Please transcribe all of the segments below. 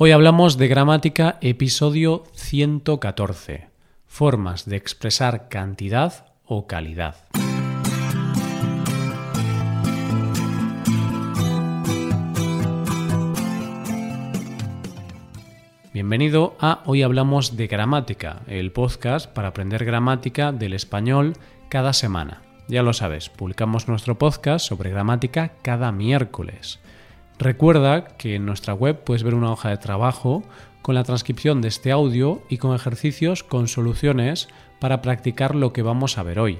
Hoy hablamos de gramática, episodio 114. Formas de expresar cantidad o calidad. Bienvenido a Hoy Hablamos de Gramática, el podcast para aprender gramática del español cada semana. Ya lo sabes, publicamos nuestro podcast sobre gramática cada miércoles. Recuerda que en nuestra web puedes ver una hoja de trabajo con la transcripción de este audio y con ejercicios con soluciones para practicar lo que vamos a ver hoy.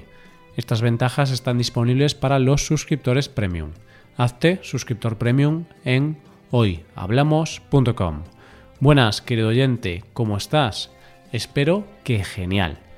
Estas ventajas están disponibles para los suscriptores premium. Hazte suscriptor premium en hoyhablamos.com. Buenas, querido oyente, ¿cómo estás? Espero que genial.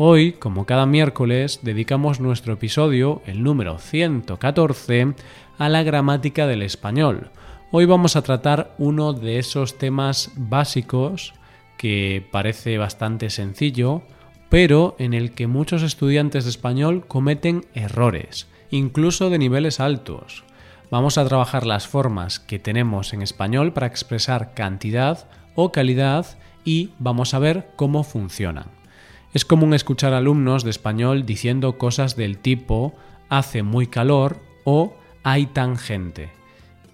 Hoy, como cada miércoles, dedicamos nuestro episodio, el número 114, a la gramática del español. Hoy vamos a tratar uno de esos temas básicos que parece bastante sencillo, pero en el que muchos estudiantes de español cometen errores, incluso de niveles altos. Vamos a trabajar las formas que tenemos en español para expresar cantidad o calidad y vamos a ver cómo funcionan. Es común escuchar alumnos de español diciendo cosas del tipo hace muy calor o hay tan gente.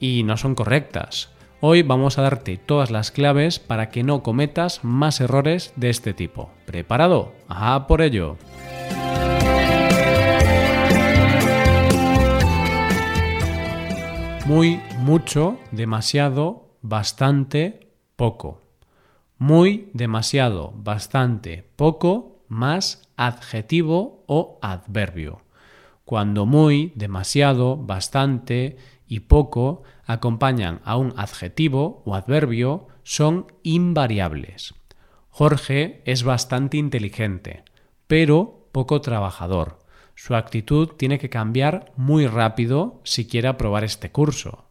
Y no son correctas. Hoy vamos a darte todas las claves para que no cometas más errores de este tipo. ¿Preparado? ¡A por ello! Muy, mucho, demasiado, bastante, poco muy, demasiado, bastante, poco, más adjetivo o adverbio. Cuando muy, demasiado, bastante y poco acompañan a un adjetivo o adverbio, son invariables. Jorge es bastante inteligente, pero poco trabajador. Su actitud tiene que cambiar muy rápido si quiere aprobar este curso.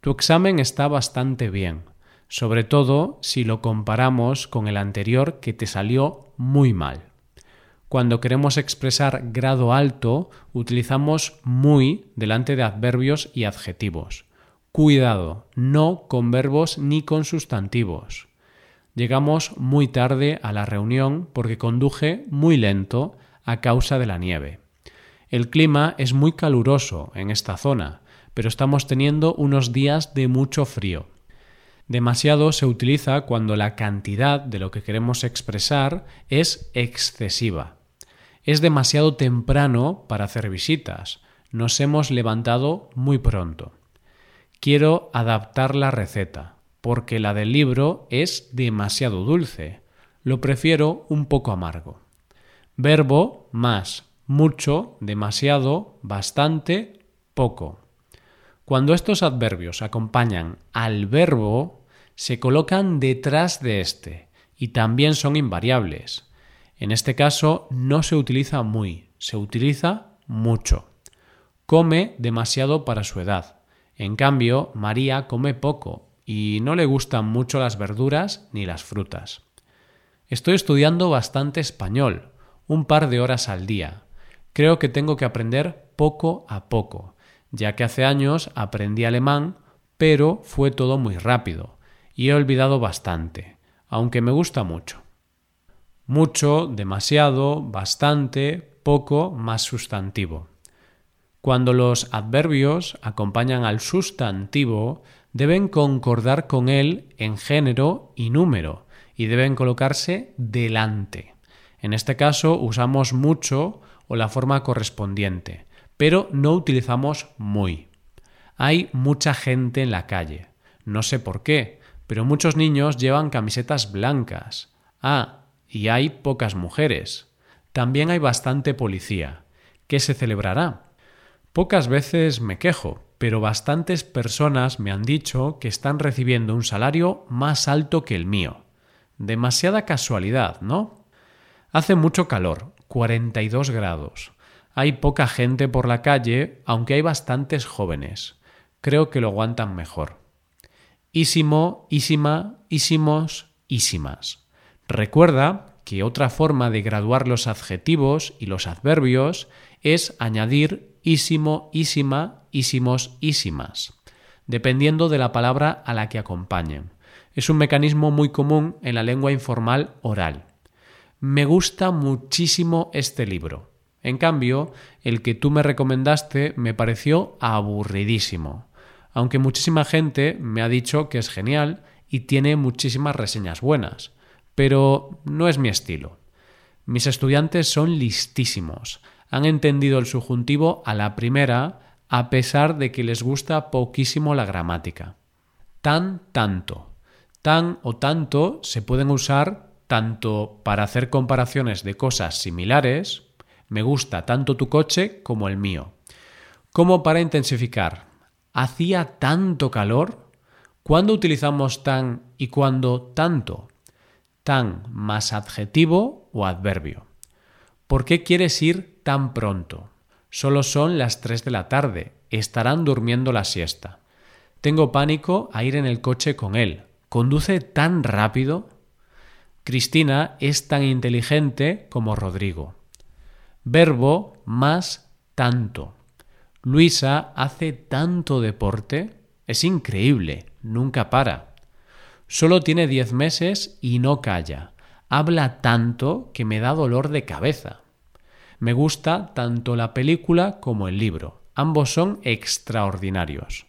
Tu examen está bastante bien, sobre todo si lo comparamos con el anterior que te salió muy mal. Cuando queremos expresar grado alto, utilizamos muy delante de adverbios y adjetivos. Cuidado, no con verbos ni con sustantivos. Llegamos muy tarde a la reunión porque conduje muy lento a causa de la nieve. El clima es muy caluroso en esta zona, pero estamos teniendo unos días de mucho frío. Demasiado se utiliza cuando la cantidad de lo que queremos expresar es excesiva. Es demasiado temprano para hacer visitas. Nos hemos levantado muy pronto. Quiero adaptar la receta, porque la del libro es demasiado dulce. Lo prefiero un poco amargo. Verbo más, mucho, demasiado, bastante, poco. Cuando estos adverbios acompañan al verbo, se colocan detrás de éste y también son invariables. En este caso no se utiliza muy, se utiliza mucho. Come demasiado para su edad. En cambio, María come poco y no le gustan mucho las verduras ni las frutas. Estoy estudiando bastante español, un par de horas al día. Creo que tengo que aprender poco a poco ya que hace años aprendí alemán, pero fue todo muy rápido y he olvidado bastante, aunque me gusta mucho. Mucho, demasiado, bastante, poco, más sustantivo. Cuando los adverbios acompañan al sustantivo, deben concordar con él en género y número y deben colocarse delante. En este caso usamos mucho o la forma correspondiente, pero no utilizamos muy. Hay mucha gente en la calle. No sé por qué, pero muchos niños llevan camisetas blancas. Ah, y hay pocas mujeres. También hay bastante policía. ¿Qué se celebrará? Pocas veces me quejo, pero bastantes personas me han dicho que están recibiendo un salario más alto que el mío. Demasiada casualidad, ¿no? Hace mucho calor, 42 grados. Hay poca gente por la calle, aunque hay bastantes jóvenes. Creo que lo aguantan mejor. Ísimo, ísima, ísimos, ísimas. Recuerda que otra forma de graduar los adjetivos y los adverbios es añadir ísimo, ísima, ísimos, ísimas, dependiendo de la palabra a la que acompañen. Es un mecanismo muy común en la lengua informal oral. Me gusta muchísimo este libro. En cambio, el que tú me recomendaste me pareció aburridísimo, aunque muchísima gente me ha dicho que es genial y tiene muchísimas reseñas buenas, pero no es mi estilo. Mis estudiantes son listísimos, han entendido el subjuntivo a la primera a pesar de que les gusta poquísimo la gramática. Tan, tanto. Tan o tanto se pueden usar tanto para hacer comparaciones de cosas similares, me gusta tanto tu coche como el mío, como para intensificar. Hacía tanto calor. ¿Cuándo utilizamos tan y cuándo tanto? Tan más adjetivo o adverbio. ¿Por qué quieres ir tan pronto? Solo son las tres de la tarde. Estarán durmiendo la siesta. Tengo pánico a ir en el coche con él. ¿Conduce tan rápido? Cristina es tan inteligente como Rodrigo. Verbo más tanto. Luisa hace tanto deporte. Es increíble. Nunca para. Solo tiene diez meses y no calla. Habla tanto que me da dolor de cabeza. Me gusta tanto la película como el libro. Ambos son extraordinarios.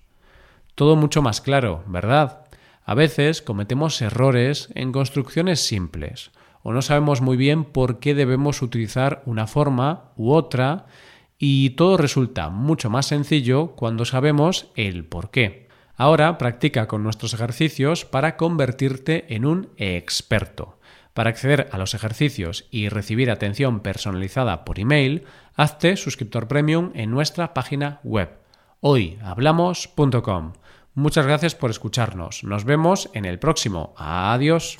Todo mucho más claro, ¿verdad? A veces cometemos errores en construcciones simples o no sabemos muy bien por qué debemos utilizar una forma u otra y todo resulta mucho más sencillo cuando sabemos el por qué. Ahora practica con nuestros ejercicios para convertirte en un experto. Para acceder a los ejercicios y recibir atención personalizada por email, hazte suscriptor premium en nuestra página web hoyhablamos.com. Muchas gracias por escucharnos. Nos vemos en el próximo. Adiós.